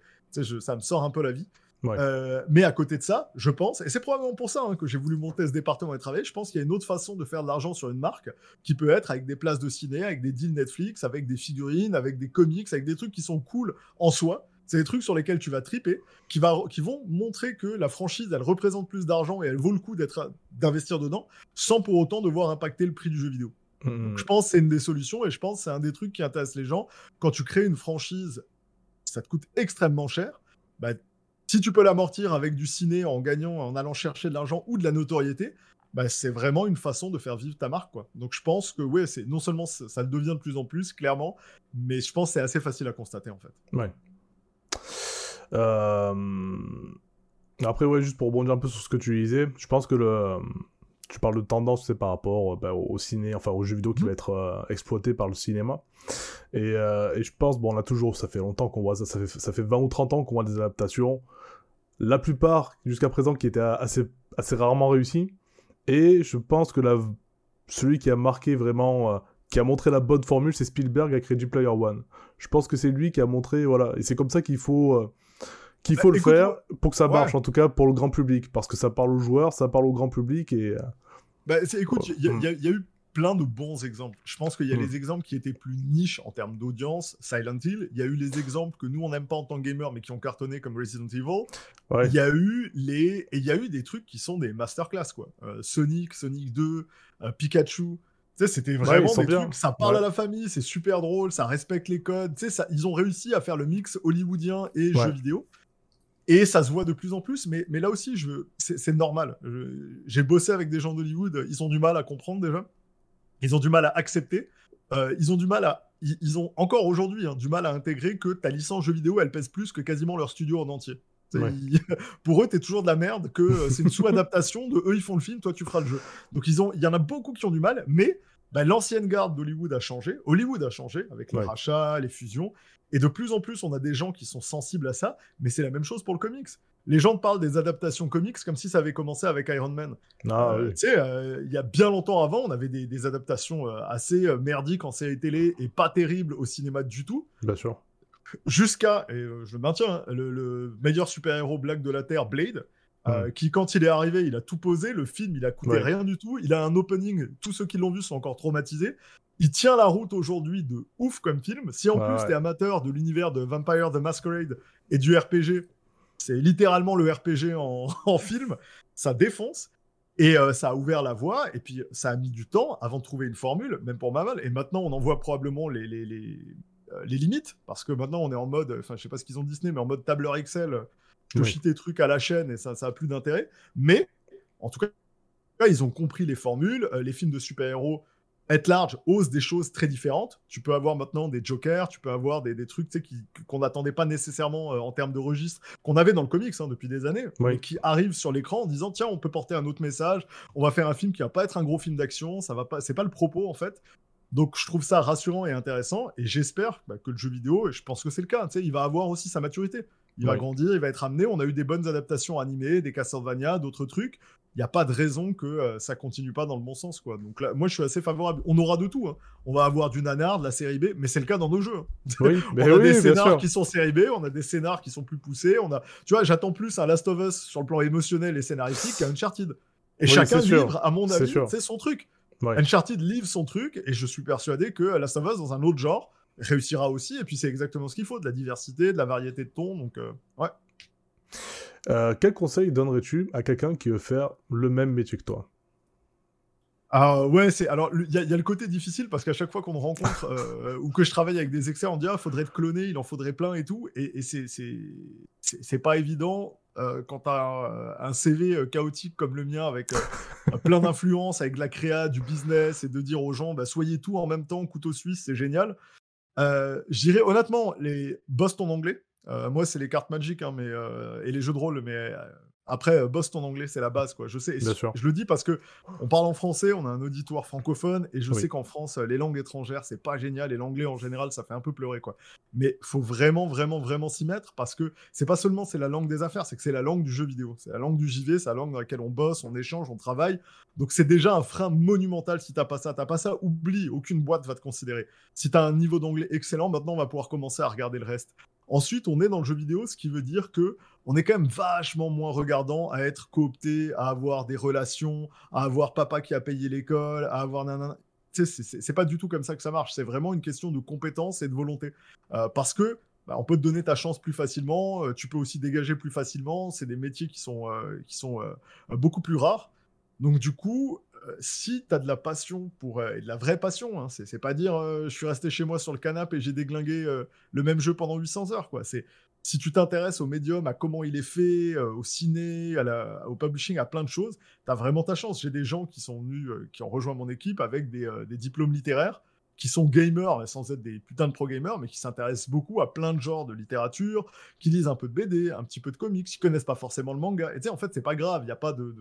ça me sort un peu la vie. Euh, mais à côté de ça, je pense, et c'est probablement pour ça hein, que j'ai voulu monter ce département et travailler, je pense qu'il y a une autre façon de faire de l'argent sur une marque qui peut être avec des places de ciné, avec des deals Netflix, avec des figurines, avec des comics, avec des trucs qui sont cool en soi, c'est des trucs sur lesquels tu vas triper, qui, va, qui vont montrer que la franchise, elle représente plus d'argent et elle vaut le coup d'être, d'investir dedans, sans pour autant devoir impacter le prix du jeu vidéo. Mmh. je pense que c'est une des solutions et je pense que c'est un des trucs qui intéresse les gens. Quand tu crées une franchise, ça te coûte extrêmement cher. Bah, si tu peux l'amortir avec du ciné en gagnant, en allant chercher de l'argent ou de la notoriété, bah, c'est vraiment une façon de faire vivre ta marque. Quoi. Donc je pense que ouais, c'est non seulement ça, le devient de plus en plus, clairement, mais je pense que c'est assez facile à constater en fait. Ouais. Euh, après, ouais, juste pour rebondir un peu sur ce que tu disais, je pense que le. Tu parles de tendance, c'est par rapport euh, bah, au ciné, enfin au jeu vidéo qui mhm. va être euh, exploité par le cinéma. Et, et, je pense, bon, on a toujours, ça fait longtemps qu'on voit ça, ça fait, ça fait 20 ou 30 ans qu'on voit des adaptations. La plupart, jusqu'à présent, qui étaient assez, assez rarement réussies. Et je pense que la, celui qui a marqué vraiment, qui a montré la bonne formule, c'est Spielberg avec Ready Player One. Je pense que c'est lui qui a montré, voilà, et c'est comme ça qu'il faut, qu'il faut bah, le faire pour que ça marche, en tout cas pour le grand public, parce que ça parle aux joueurs, ça parle au grand public et. Euh, bah, écoute, il y, a eu plein de bons exemples. Je pense qu'il y a mm. les exemples qui étaient plus niches en termes d'audience, Silent Hill. Il y a eu les exemples que nous on n'aime pas en tant que gamer, mais qui ont cartonné comme Resident Evil. Il y a eu les et il y a eu des trucs qui sont des masterclass quoi. Euh, Sonic, Sonic 2, euh, Pikachu. Tu sais, c'était vraiment des trucs, ça parle à la famille, c'est super drôle, ça respecte les codes. Tu sais, ça, ils ont réussi à faire le mix hollywoodien et jeu vidéo. Et ça se voit de plus en plus, mais, mais là aussi, je, c'est, normal. j'ai bossé avec des gens d'Hollywood, ils ont du mal à comprendre déjà. Ils ont du mal à accepter. Euh, ils ont du mal à. Ils, ont encore aujourd'hui hein, du mal à intégrer que ta licence jeu vidéo, elle pèse plus que quasiment leur studio en entier. pour eux, t'es toujours de la merde, que euh, c'est une sous-adaptation de eux, ils font le film, toi, tu feras le jeu. Donc, il y en a beaucoup qui ont du mal, mais bah, l'ancienne garde d'Hollywood a changé. Hollywood a changé avec les rachats, les fusions. Et de plus en plus, on a des gens qui sont sensibles à ça, mais c'est la même chose pour le comics. Les gens parlent des adaptations comics comme si ça avait commencé avec Iron Man. Ah, euh, Tu sais, euh, il y a bien longtemps avant, on avait des, adaptations euh, assez merdiques en série télé et pas terribles au cinéma du tout. Bien sûr. Jusqu'à, et je le maintiens, hein, le, meilleur super-héros black de la Terre, Blade, qui, quand il est arrivé, il a tout posé. Le film, il a coûté rien du tout. Il a un opening. Tous ceux qui l'ont vu sont encore traumatisés il tient la route aujourd'hui de ouf comme film. Si en plus t'es amateur de l'univers de Vampire the Masquerade et du RPG, c'est littéralement le RPG en, film, ça défonce. Et euh, ça a ouvert la voie, et puis ça a mis du temps avant de trouver une formule, même pour Maval. Et maintenant, on en voit probablement les, les, les, euh, les limites, parce que maintenant, on est en mode, enfin, je sais pas ce qu'ils ont Disney, mais en mode tableur Excel. Je peux tes trucs à la chaîne et ça, ça a plus d'intérêt. Mais, en tout cas, ils ont compris les formules. les films de super-héros, at large ose des choses très différentes. Tu peux avoir maintenant des jokers, tu peux avoir des, des trucs qu'on n'attendait pas nécessairement euh, en termes de registre, qu'on avait dans le comics hein, depuis des années, mais qui arrivent sur l'écran en disant tiens, on peut porter un autre message, on va faire un film qui va pas être un gros film d'action, ça va pas, c'est pas le propos en fait. Donc je trouve ça rassurant et intéressant, et j'espère bah, que le jeu vidéo, et je pense que c'est le cas, il va avoir aussi sa maturité. Il va grandir, il va être amené. On a eu des bonnes adaptations animées, des Castlevania, d'autres trucs il n'y a pas de raison que euh, ça continue pas dans le bon sens. quoi. Donc là, moi, je suis assez favorable. On aura de tout. Hein. On va avoir du nanar, de la série B, mais c'est le cas dans nos jeux. Hein. Oui, on a des scénars qui sont série B, on a des scénars qui sont plus poussés. On a, tu vois, j'attends plus un Last of Us sur le plan émotionnel et scénaristique qu'un Uncharted. Et chacun livre, à mon avis, c'est son truc. Uncharted livre son truc, et je suis persuadé que Last of Us, dans un autre genre, réussira aussi. Et puis c'est exactement ce qu'il faut, de la diversité, de la variété de tons. Donc, euh, ouais. Euh, quel conseil donnerais-tu à quelqu'un qui veut faire le même métier que toi? Ah ouais, c'est alors il y, a le côté difficile parce qu'à chaque fois qu'on rencontre euh, ou que je travaille avec des experts, on dit ah faudrait te cloner, il en faudrait plein et tout, et, et c'est c'est pas évident euh, quand tu as un, CV chaotique comme le mien avec plein d'influence, avec de la créa, du business et de dire aux gens bah, soyez tout en même temps, couteau suisse, c'est génial. Euh, J'irais honnêtement les boss ton anglais. Euh, moi, c'est les cartes magiques hein, mais, euh, et les jeux de rôle, mais euh, après, bosse ton anglais, c'est la base, quoi. Je sais. Je le dis parce que on parle en français, on a un auditoire francophone, et je sais qu'en France, les langues étrangères, c'est pas génial, et l'anglais en général, ça fait un peu pleurer, quoi. Mais faut vraiment, vraiment, vraiment s'y mettre parce que c'est pas seulement c'est la langue des affaires, c'est que c'est la langue du jeu vidéo, c'est la langue du JV, c'est la langue dans laquelle on bosse, on échange, on travaille. Donc c'est déjà un frein monumental si t'as pas ça. T'as pas ça, oublie, aucune boîte va te considérer. Si t'as un niveau d'anglais excellent, maintenant on va pouvoir commencer à regarder le reste. Ensuite, on est dans le jeu vidéo, ce qui veut dire que on est quand même vachement moins regardant à être coopté, à avoir des relations, à avoir papa qui a payé l'école, à avoir nanana. C'est pas du tout comme ça que ça marche. C'est vraiment une question de compétence et de volonté. Euh, parce que bah, on peut te donner ta chance plus facilement, euh, tu peux aussi dégager plus facilement. C'est des métiers qui sont, euh, qui sont beaucoup plus rares. Donc du coup, si tu as de la passion pour et de la vraie passion, hein, c'est pas dire je suis resté chez moi sur le canapé et j'ai déglingué le même jeu pendant 800 heures. quoi. C'est si tu t'intéresses au médium, à comment il est fait, au ciné, au publishing, à plein de choses, tu as vraiment ta chance. J'ai des gens qui sont venus, qui ont rejoint mon équipe avec des, diplômes littéraires, qui sont gamers, sans être des putains de pro-gamers, mais qui s'intéressent beaucoup à plein de genres de littérature, qui lisent un peu de BD, un petit peu de comics, qui connaissent pas forcément le manga. Et en fait, c'est pas grave, il n'y a pas de,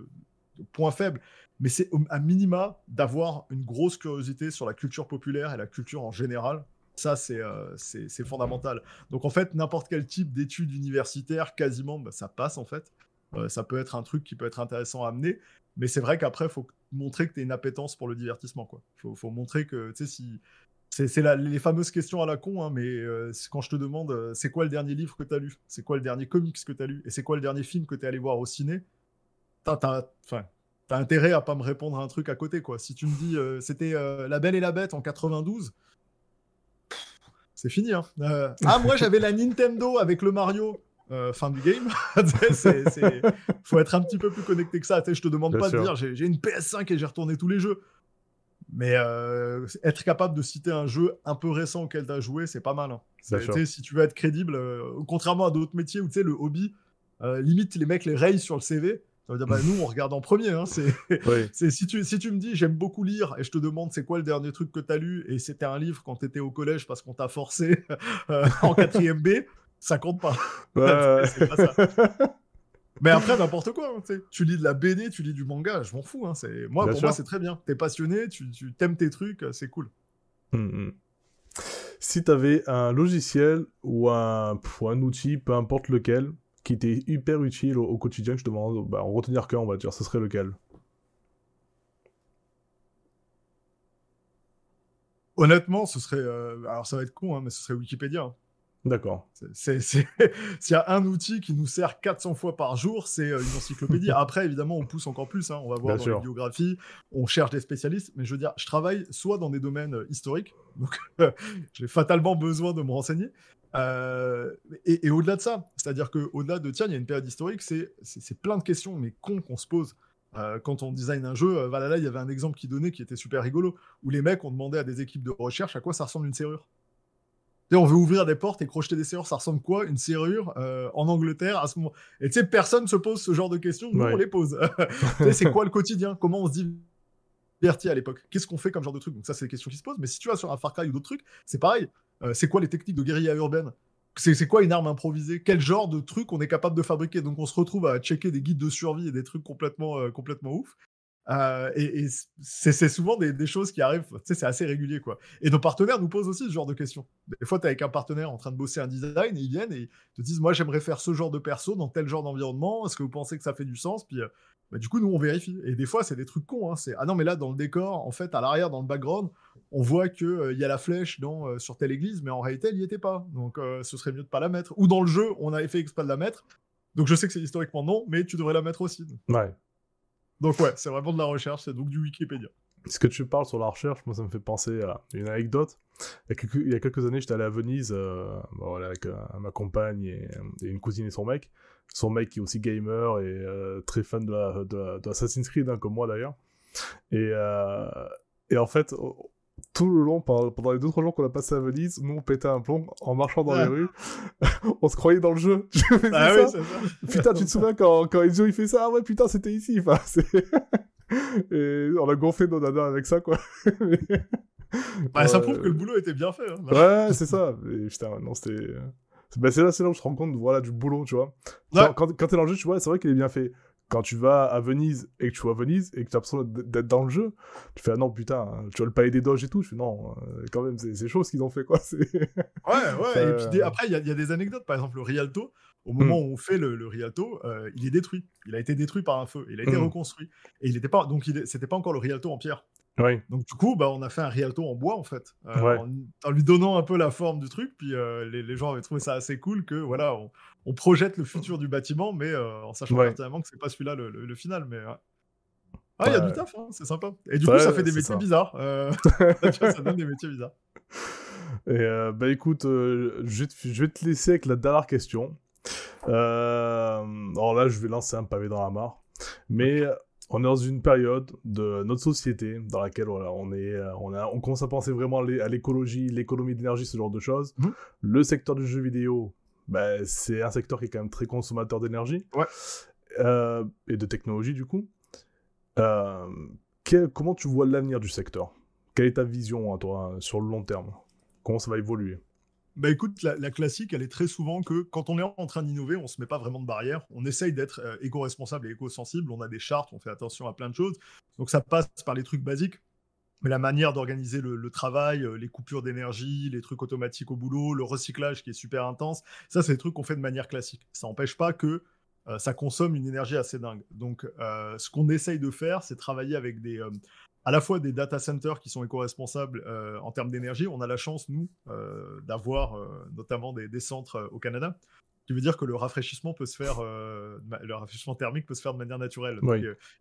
point faible, mais c'est à minima d'avoir une grosse curiosité sur la culture populaire et la culture en général. Ça, c'est euh, fondamental. Donc, en fait, n'importe quel type d'études universitaires, quasiment, bah, ça passe, en fait. Euh, ça peut être un truc qui peut être intéressant à amener. Mais c'est vrai qu'après, il faut montrer que tu as une appétence pour le divertissement. Il faut, montrer que, tu sais, si... C'est les fameuses questions à la con, hein, mais euh, quand je te demande c'est quoi le dernier livre que tu as lu, c'est quoi le dernier comics que tu as lu, et c'est quoi le dernier film que tu es allé voir au ciné, t'as intérêt à pas me répondre à un truc à côté, quoi. Si tu me dis euh, c'était euh, La Belle et la Bête en 92, c'est fini. Hein. Euh, ah, moi j'avais la Nintendo avec le Mario. fin du game. Faut être un petit peu plus connecté que ça. je te demande pas de dire j'ai une PS5 et j'ai retourné tous les jeux. Mais être capable de citer un jeu un peu récent auquel tu as joué, c'est pas mal. Hein. Si tu veux être crédible, contrairement à d'autres métiers où tu sais, le hobby, limite les mecs les rayent sur le CV. Ça veut dire, bah, nous, on regarde en premier. Hein, c'est, si, tu, si tu me dis, j'aime beaucoup lire, et je te demande, c'est quoi le dernier truc que tu as lu, et c'était un livre quand tu étais au collège parce qu'on t'a forcé euh, en quatrième B, ça compte pas. c'est, pas ça. Mais après, n'importe quoi. Hein, tu lis de la BD, tu lis du manga, je m'en fous. Hein, c'est... Moi, pour moi, c'est très bien. Tu es passionné, tu, tu t'aimes tes trucs, c'est cool. Hum, hum. Si tu avais un logiciel ou un, ou un outil, peu importe lequel, qui était hyper utile au, quotidien, je demande, bah, en retenir qu'un, on va dire, ce serait lequel? Honnêtement, ce serait. Euh, alors, ça va être con, hein, mais ce serait Wikipédia. D'accord. S'il y a un outil qui nous sert 400 fois par jour, c'est euh, une encyclopédie. Après, évidemment, on pousse encore plus. Hein. On va voir dans les biographies, on cherche des spécialistes. Mais je veux dire, je travaille soit dans des domaines euh, historiques, donc j'ai fatalement besoin de me renseigner, euh, et, au-delà de ça, c'est-à-dire qu'au-delà de tiens, il y a une période historique, c'est plein de questions, mais cons qu'on se pose. quand on design un jeu, Valhalla, il y avait un exemple qui donnait qui était super rigolo, où les mecs ont demandé à des équipes de recherche à quoi ça ressemble une serrure. On veut ouvrir des portes et crocheter des serrures, ça ressemble quoi Une serrure en Angleterre à ce moment? Et tu sais, personne se pose ce genre de questions, nous on les pose. c'est quoi le quotidien? Comment on se divertit à l'époque? Qu'est-ce qu'on fait comme genre de truc? Donc ça, c'est des questions qui se posent. Mais si tu vas sur un Far Cry ou d'autres trucs, c'est pareil. c'est quoi les techniques de guérilla urbaine? C'est quoi une arme improvisée? Quel genre de truc on est capable de fabriquer? Donc on se retrouve à checker des guides de survie et des trucs complètement, euh, complètement ouf. Euh, et, c'est souvent des, choses qui arrivent, tu sais, c'est assez régulier, quoi. Et nos partenaires nous posent aussi ce genre de questions. Des fois, tu es avec un partenaire en train de bosser un design et ils viennent et te disent, moi, j'aimerais faire ce genre de perso dans tel genre d'environnement. Est-ce que vous pensez que ça fait du sens? Puis, euh, bah, du coup, nous, on vérifie. Et des fois, c'est des trucs cons. Hein. C'est, ah non, mais là, dans le décor, en fait, à l'arrière, dans le background, on voit qu'il euh, y a la flèche dans, sur telle église, mais en réalité, elle n'y était pas. Donc, ce serait mieux de pas la mettre. Ou dans le jeu, on avait fait exprès de la mettre. Donc, je sais que c'est historiquement non, mais tu devrais la mettre aussi. Ouais. Donc ouais, c'est vraiment de la recherche, c'est donc du Wikipédia. Ce que tu parles sur la recherche, moi ça me fait penser à une anecdote. Il y a quelques, années, j'étais allé à Venise euh, avec euh, ma compagne et, une cousine et son mec. Son mec qui est aussi gamer et euh, très fan de, Assassin's Creed, hein, comme moi d'ailleurs. Et en fait, tout le long, pendant les deux trois jours qu'on a passé à Venise, nous on pétait un plomb en marchant dans les rues. on se croyait dans le jeu. ah oui, ça. Putain, tu te souviens quand, quand Ezio il fait ça? Ah ouais, putain, c'était ici. Enfin, Et on a gonflé nos nanas avec ça, quoi. bah, ça prouve que le boulot était bien fait. Hein. Ouais, c'est ça. Et, putain, non, c'était. Bah, c'est là, là où je te rends compte voilà, du boulot, tu vois. Quand, quand t'es dans le jeu, tu vois, c'est vrai qu'il est bien fait quand tu vas à Venise et que tu vois Venise et que tu as l'impression d'être dans le jeu, tu fais ah non putain, tu vois le palais des doges et tout, je fais non, euh, quand même c'est chaud ce qu'ils ont fait quoi. ouais ouais. Et puis après il y, a des anecdotes, par exemple le Rialto, au moment hmm. où on fait le, Rialto, euh, il est détruit, il a été détruit par un feu, il a été hmm. reconstruit et il n'était pas donc c'était pas encore le Rialto en pierre. Donc du coup, bah, on a fait un Rialto en bois en fait, euh, en, lui donnant un peu la forme du truc. Puis les, gens avaient trouvé ça assez cool que voilà, on projette le futur du bâtiment, mais euh, en sachant pertinemment que c'est pas celui-là le, final. Mais ah, il y a du taf, hein, c'est sympa. Et du coup, ça fait des métiers bizarres. Euh, ça donne des métiers bizarres. Et bah écoute, je, vais te, laisser avec la dernière question. alors là, je vais lancer un pavé dans la mare. Mais on est dans une période de notre société dans laquelle on, est, on, a, on commence à penser vraiment à l'écologie, l'économie d'énergie, ce genre de choses. Mmh. Le secteur du jeu vidéo bah, c'est un secteur qui est quand même très consommateur d'énergie euh, et de technologie du coup. Euh, comment tu vois l'avenir du secteur? Quelle est ta vision à toi sur le long terme? Comment ça va évoluer? Bah écoute, la, classique, elle est très souvent que quand on est en train d'innover, on se met pas vraiment de barrière. On essaye d'être euh, éco-responsable et éco-sensible. On a des chartes, on fait attention à plein de choses. Donc ça passe par les trucs basiques mais la manière d'organiser le, travail, euh, les coupures d'énergie, les trucs automatiques au boulot, le recyclage qui est super intense, ça, c'est des trucs qu'on fait de manière classique. Ça n'empêche pas que euh, ça consomme une énergie assez dingue. Donc, euh, ce qu'on essaye de faire, c'est travailler avec des, à la fois des data centers qui sont éco-responsables en termes d'énergie. On a la chance, nous, d'avoir notamment des, centres au Canada qui veut dire que le rafraîchissement peut se faire, le rafraîchissement thermique peut se faire de manière naturelle.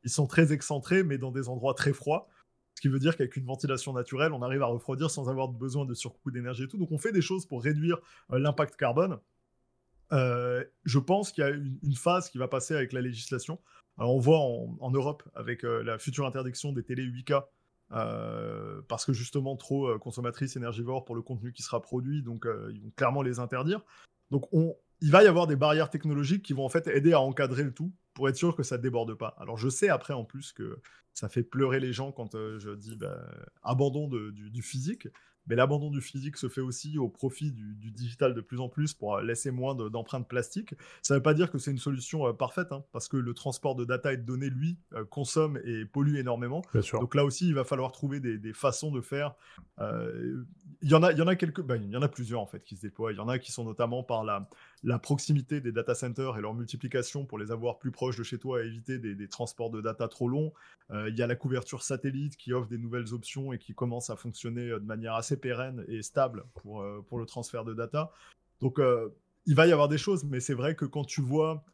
ils sont très excentrés, mais dans des endroits très froids. Qui veut dire qu'avec une ventilation naturelle, on arrive à refroidir sans avoir besoin de surcoût d'énergie et tout. Donc on fait des choses pour réduire euh, l'impact carbone. Euh, je pense qu'il y a une, phase qui va passer avec la législation. on voit en, Europe avec euh, la future interdiction des télé 8K parce que justement trop consommatrices énergivores pour le contenu qui sera produit, donc ils vont clairement les interdire. Donc on, il va y avoir des barrières technologiques qui vont en fait aider à encadrer le tout pour être sûr que ça déborde pas. Alors je sais après en plus que ça fait pleurer les gens quand euh, je dis bah, abandon du, physique. Mais l'abandon du physique se fait aussi au profit du, digital de plus en plus pour laisser moins d'empreintes plastiques. Ça ne veut pas dire que c'est une solution euh, parfaite, hein, parce que le transport de data et de données, lui, euh, consomme et pollue énormément. Donc là aussi, il va falloir trouver des, façons de faire. il y en a, il y en a quelques, bah, il y en a plusieurs en fait qui se déploient. Il y en a qui sont notamment par la, la proximité des data centers et leur multiplication pour les avoir plus proches de chez toi et éviter des, transports de data trop longs. Euh, il y a la couverture satellite qui offre des nouvelles options et qui commence à fonctionner euh, de manière assez pérenne et stable pour, euh, pour le transfert de data. Donc il va y avoir des choses, mais c'est vrai que quand tu vois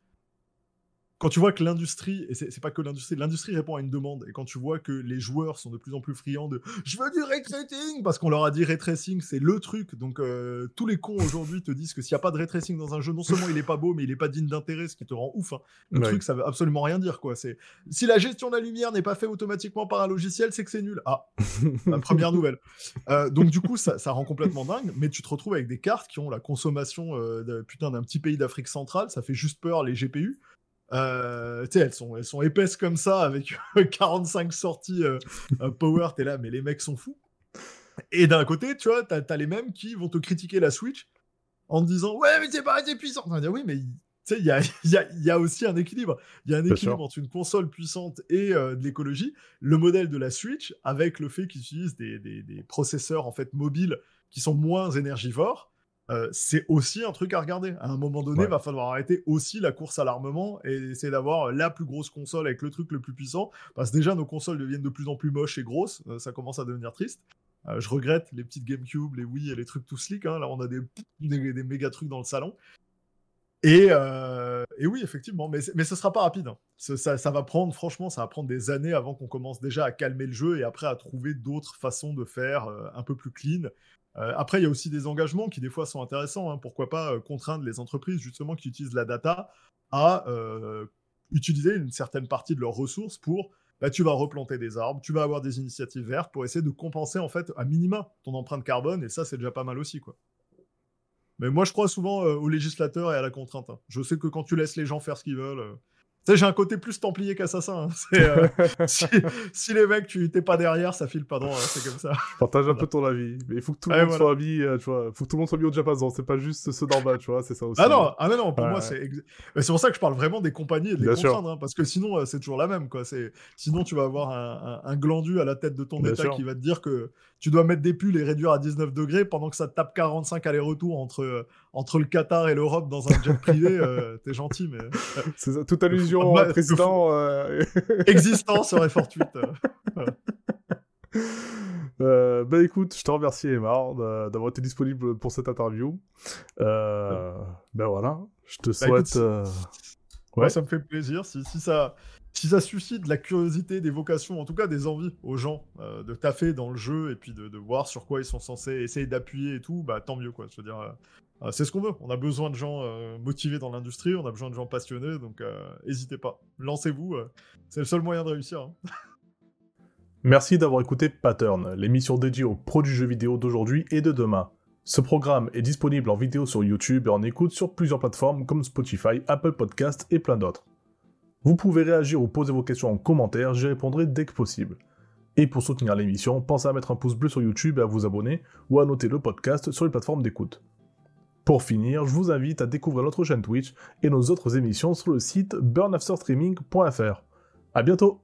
quand tu vois que l'industrie, et c'est pas que l'industrie, l'industrie répond à une demande, et quand tu vois que les joueurs sont de plus en plus friands de je veux du ray tracing parce qu'on leur a dit ray tracing c'est le truc, donc euh, tous les cons aujourd'hui te disent que s'il n'y a pas de ray tracing dans un jeu, non seulement il est pas beau, mais il est pas digne d'intérêt, ce qui te rend ouf. Hein. Le truc, ça veut absolument rien dire quoi. C'est si la gestion de la lumière n'est pas faite automatiquement par un logiciel, c'est que c'est nul. Ah, la première nouvelle. Euh, donc du coup, ça, ça, rend complètement dingue, mais tu te retrouves avec des cartes qui ont la consommation euh, putain d'un petit pays d'Afrique centrale, ça fait juste peur les GPU. Euh, elles sont, elles sont épaisses comme ça, avec 45 sorties euh, euh, power, t'es là, mais les mecs sont fous. Et d'un côté, tu vois, t'as as les mêmes qui vont te critiquer la Switch en te disant Ouais, mais c'est pas assez puissant. On va dire Oui, mais il y a, y, a, y a, aussi un équilibre. Il y a un équilibre entre une console puissante et de l'écologie. Le modèle de la Switch, avec le fait qu'ils utilisent des, des, des, processeurs en fait mobiles qui sont moins énergivores, euh, c'est aussi un truc à regarder. À un moment donné, il va falloir arrêter aussi la course à l'armement et essayer d'avoir la plus grosse console avec le truc le plus puissant. Parce que déjà, nos consoles deviennent de plus en plus moches et grosses. Euh, ça commence à devenir triste. Euh, je regrette les petites GameCube, les Wii et les trucs tout slick. Hein. Là, on a des, des, méga trucs dans le salon. Et, oui, effectivement, mais, mais ce sera pas rapide. Hein. Ça, ça, va prendre, franchement, ça va prendre des années avant qu'on commence déjà à calmer le jeu et après à trouver d'autres façons de faire un peu plus clean euh, après, il y a aussi des engagements qui des fois sont intéressants. Hein. Pourquoi pas euh, contraindre les entreprises justement qui utilisent la data à euh, utiliser une certaine partie de leurs ressources pour bah, tu vas replanter des arbres, tu vas avoir des initiatives vertes pour essayer de compenser en fait à minima ton empreinte carbone et ça c'est déjà pas mal aussi quoi. Mais moi je crois souvent aux législateurs et à la contrainte. Hein. Je sais que quand tu laisses les gens faire ce qu'ils veulent, j'ai un côté plus templier qu'assassin. Hein. Euh, si, les mecs, tu t'es pas derrière, ça file pas droit. Hein, c'est comme ça. Partage un peu ton avis. Mais il faut que tout le monde soit mis, euh, tu vois. Faut que tout le monde soit mis au diapason. C'est pas juste ceux d'en bas, tu vois. C'est ça aussi. Ah non, ah non, non pour moi, c'est. C'est pour ça que je parle vraiment des compagnies et de les contraindre. Hein, parce que sinon, euh, c'est toujours la même, quoi. Sinon, tu vas avoir un, glandu à la tête de ton état qui va te dire que tu dois mettre des pulls et réduire à 19 degrés pendant que ça te tape 45 allers-retours entre, entre le Qatar et l'Europe dans un jet privé. T'es gentil, mais. c'est ça, toute allusion président. Euh, Existant serait fortuite. Euh, bah écoute, je te remercie Emma d'avoir été disponible pour cette interview. Euh, ben voilà, je te bah, souhaite. Euh, ouais. ça me fait plaisir. Si, si, ça, si ça suscite de la curiosité, des vocations, en tout cas des envies aux gens de taffer dans le jeu et puis de, de, voir sur quoi ils sont censés essayer d'appuyer et tout, bah tant mieux quoi. Je veux dire, euh, c'est ce qu'on veut. On a besoin de gens euh, motivés dans l'industrie, on a besoin de gens passionnés, donc euh, n'hésitez pas. Lancez-vous, c'est le seul moyen de réussir. Hein. Merci d'avoir écouté Pattern, l'émission dédiée aux pros du jeu vidéo d'aujourd'hui et de demain. Ce programme est disponible en vidéo sur YouTube et en écoute sur plusieurs plateformes comme Spotify, Apple Podcast et plein d'autres. Vous pouvez réagir ou poser vos questions en commentaire, j'y répondrai dès que possible. Et pour soutenir l'émission, pensez à mettre un pouce bleu sur YouTube et à vous abonner ou à noter le podcast sur les plateformes d'écoute. Pour finir, je vous invite à découvrir notre chaîne Twitch et nos autres émissions sur le site burnafterstreaming.fr. A bientôt